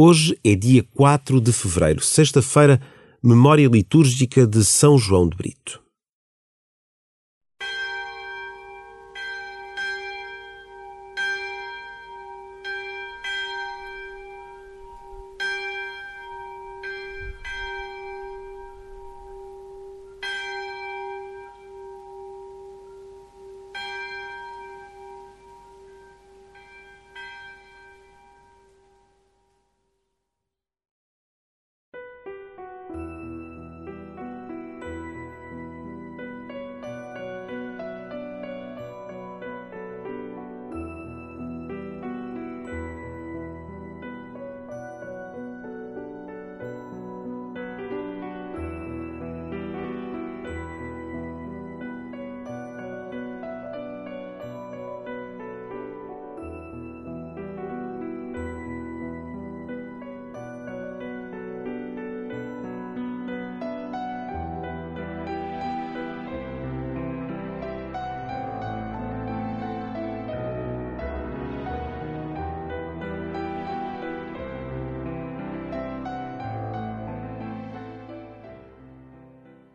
Hoje é dia 4 de fevereiro, sexta-feira, memória litúrgica de São João de Brito.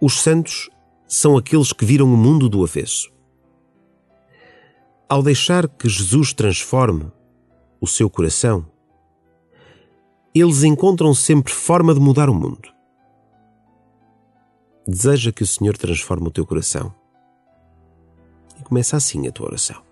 Os santos são aqueles que viram o mundo do avesso. Ao deixar que Jesus transforme o seu coração, eles encontram sempre forma de mudar o mundo. Deseja que o Senhor transforme o teu coração. E começa assim a tua oração.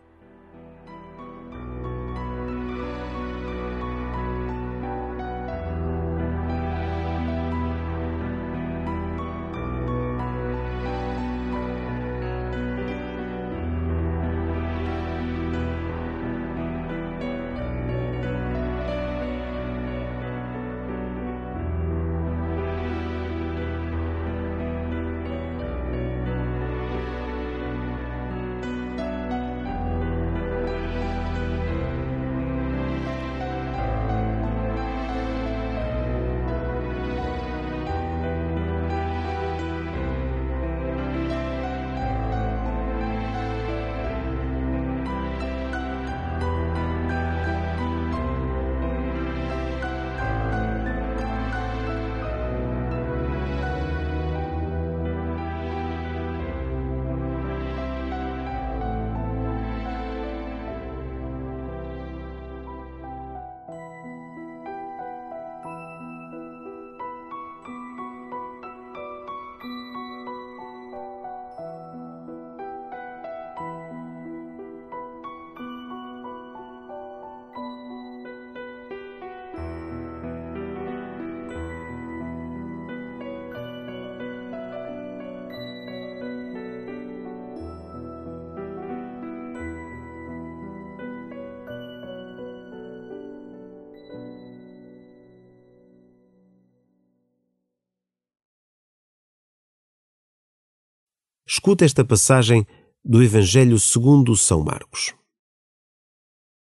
Escuta esta passagem do Evangelho segundo São Marcos.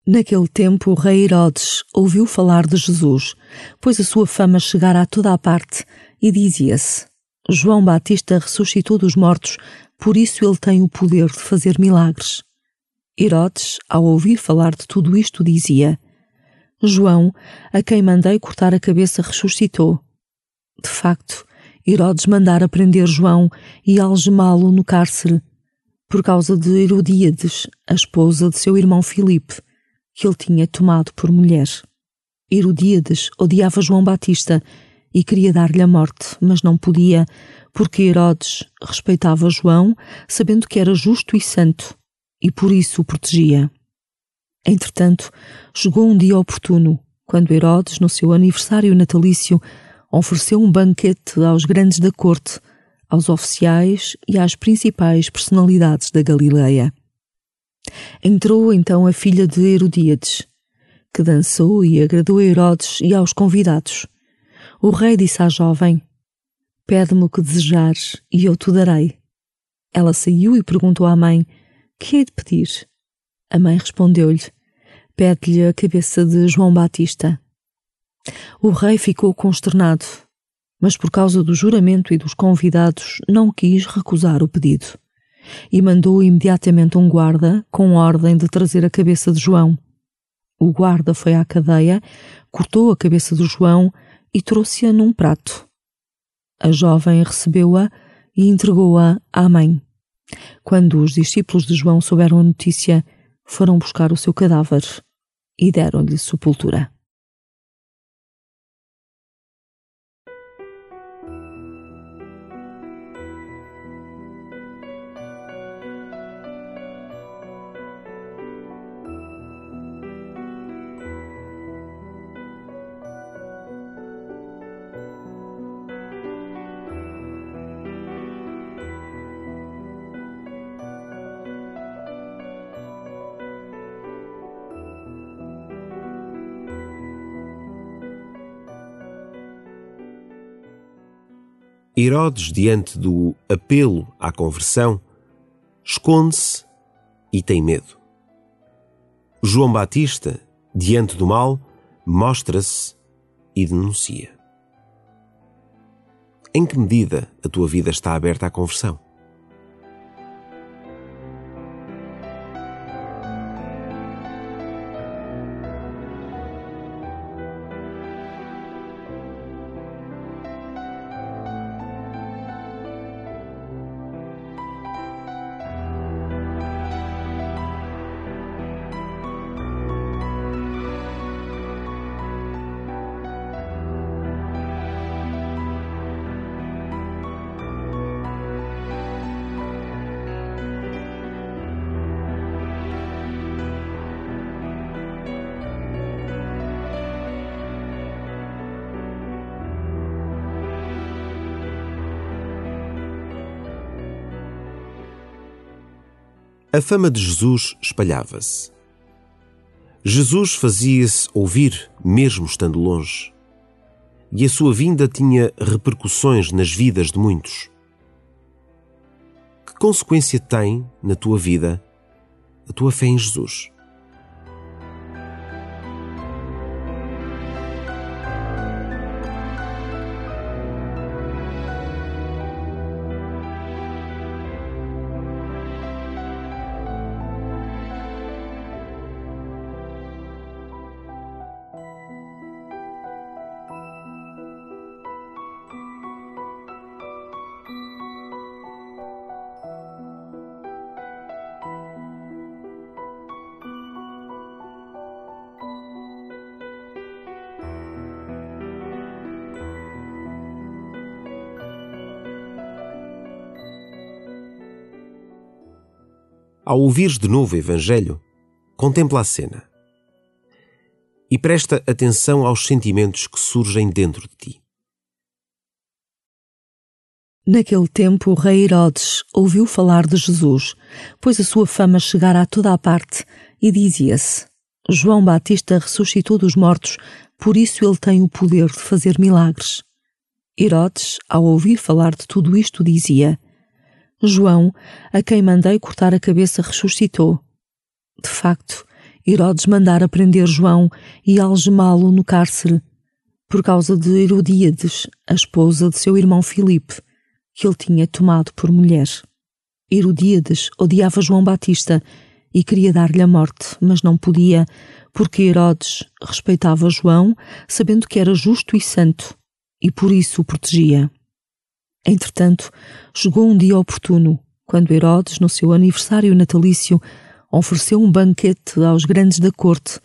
Naquele tempo, o rei Herodes ouviu falar de Jesus, pois a sua fama chegara a toda a parte, e dizia-se: João Batista ressuscitou dos mortos, por isso ele tem o poder de fazer milagres. Herodes, ao ouvir falar de tudo isto, dizia: João, a quem mandei cortar a cabeça, ressuscitou. De facto, Herodes mandara prender João e algemá-lo no cárcere, por causa de Herodíades, a esposa de seu irmão Filipe, que ele tinha tomado por mulher. Herodíades odiava João Batista e queria dar-lhe a morte, mas não podia, porque Herodes respeitava João, sabendo que era justo e santo, e por isso o protegia. Entretanto, chegou um dia oportuno, quando Herodes, no seu aniversário natalício, ofereceu um banquete aos grandes da corte, aos oficiais e às principais personalidades da Galileia. Entrou então a filha de Herodíades, que dançou e agradou a Herodes e aos convidados. O rei disse à jovem: Pede-me o que desejares e eu te darei. Ela saiu e perguntou à mãe: Que hei de pedir? A mãe respondeu-lhe: Pede-lhe a cabeça de João Batista. O rei ficou consternado, mas por causa do juramento e dos convidados não quis recusar o pedido e mandou imediatamente um guarda com ordem de trazer a cabeça de João. O guarda foi à cadeia, cortou a cabeça do João e trouxe-a num prato. A jovem recebeu-a e entregou-a à mãe. Quando os discípulos de João souberam a notícia, foram buscar o seu cadáver e deram-lhe sepultura. Herodes, diante do apelo à conversão, esconde-se e tem medo. João Batista, diante do mal, mostra-se e denuncia. Em que medida a tua vida está aberta à conversão? A fama de Jesus espalhava-se. Jesus fazia-se ouvir mesmo estando longe. E a sua vinda tinha repercussões nas vidas de muitos. Que consequência tem na tua vida a tua fé em Jesus? Ao ouvires de novo o Evangelho, contempla a cena e presta atenção aos sentimentos que surgem dentro de ti. Naquele tempo, o rei Herodes ouviu falar de Jesus, pois a sua fama chegara a toda a parte, e dizia-se: João Batista ressuscitou dos mortos, por isso ele tem o poder de fazer milagres. Herodes, ao ouvir falar de tudo isto, dizia: João, a quem mandei cortar a cabeça, ressuscitou. De facto, Herodes mandara prender João e algemá-lo no cárcere, por causa de Herodíades, a esposa de seu irmão Filipe, que ele tinha tomado por mulher. Herodíades odiava João Batista e queria dar-lhe a morte, mas não podia, porque Herodes respeitava João, sabendo que era justo e santo, e por isso o protegia. Entretanto, chegou um dia oportuno, quando Herodes, no seu aniversário natalício, ofereceu um banquete aos grandes da corte,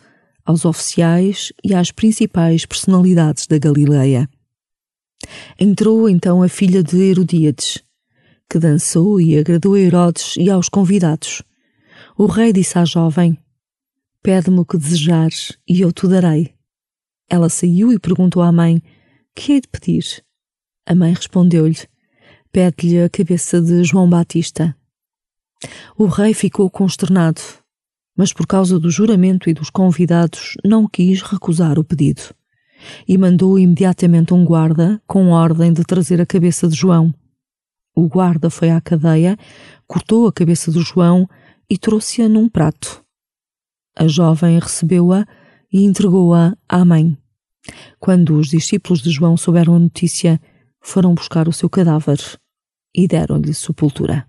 aos oficiais e às principais personalidades da Galileia. Entrou então a filha de Herodíades, que dançou e agradou a Herodes e aos convidados. O rei disse à jovem: Pede-me o que desejares e eu te darei. Ela saiu e perguntou à mãe: Que hei de pedir? A mãe respondeu-lhe: Pede-lhe a cabeça de João Batista. O rei ficou consternado, mas por causa do juramento e dos convidados não quis recusar o pedido. E mandou imediatamente um guarda com ordem de trazer a cabeça de João. O guarda foi à cadeia, cortou a cabeça de João e trouxe-a num prato. A jovem recebeu-a e entregou-a à mãe. Quando os discípulos de João souberam a notícia, foram buscar o seu cadáver e deram-lhe sepultura.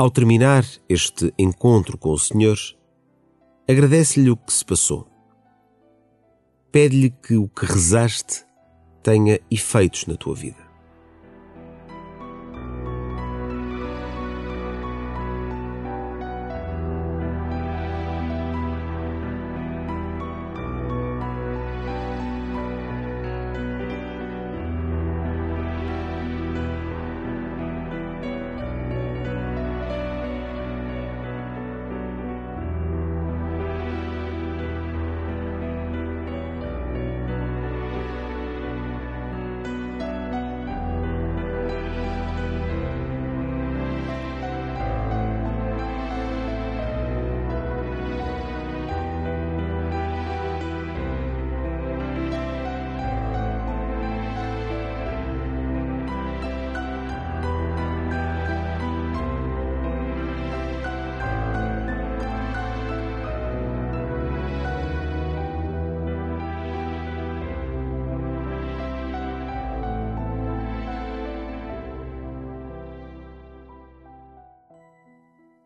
Ao terminar este encontro com o Senhor, agradece-lhe o que se passou. Pede-lhe que o que rezaste tenha efeitos na tua vida.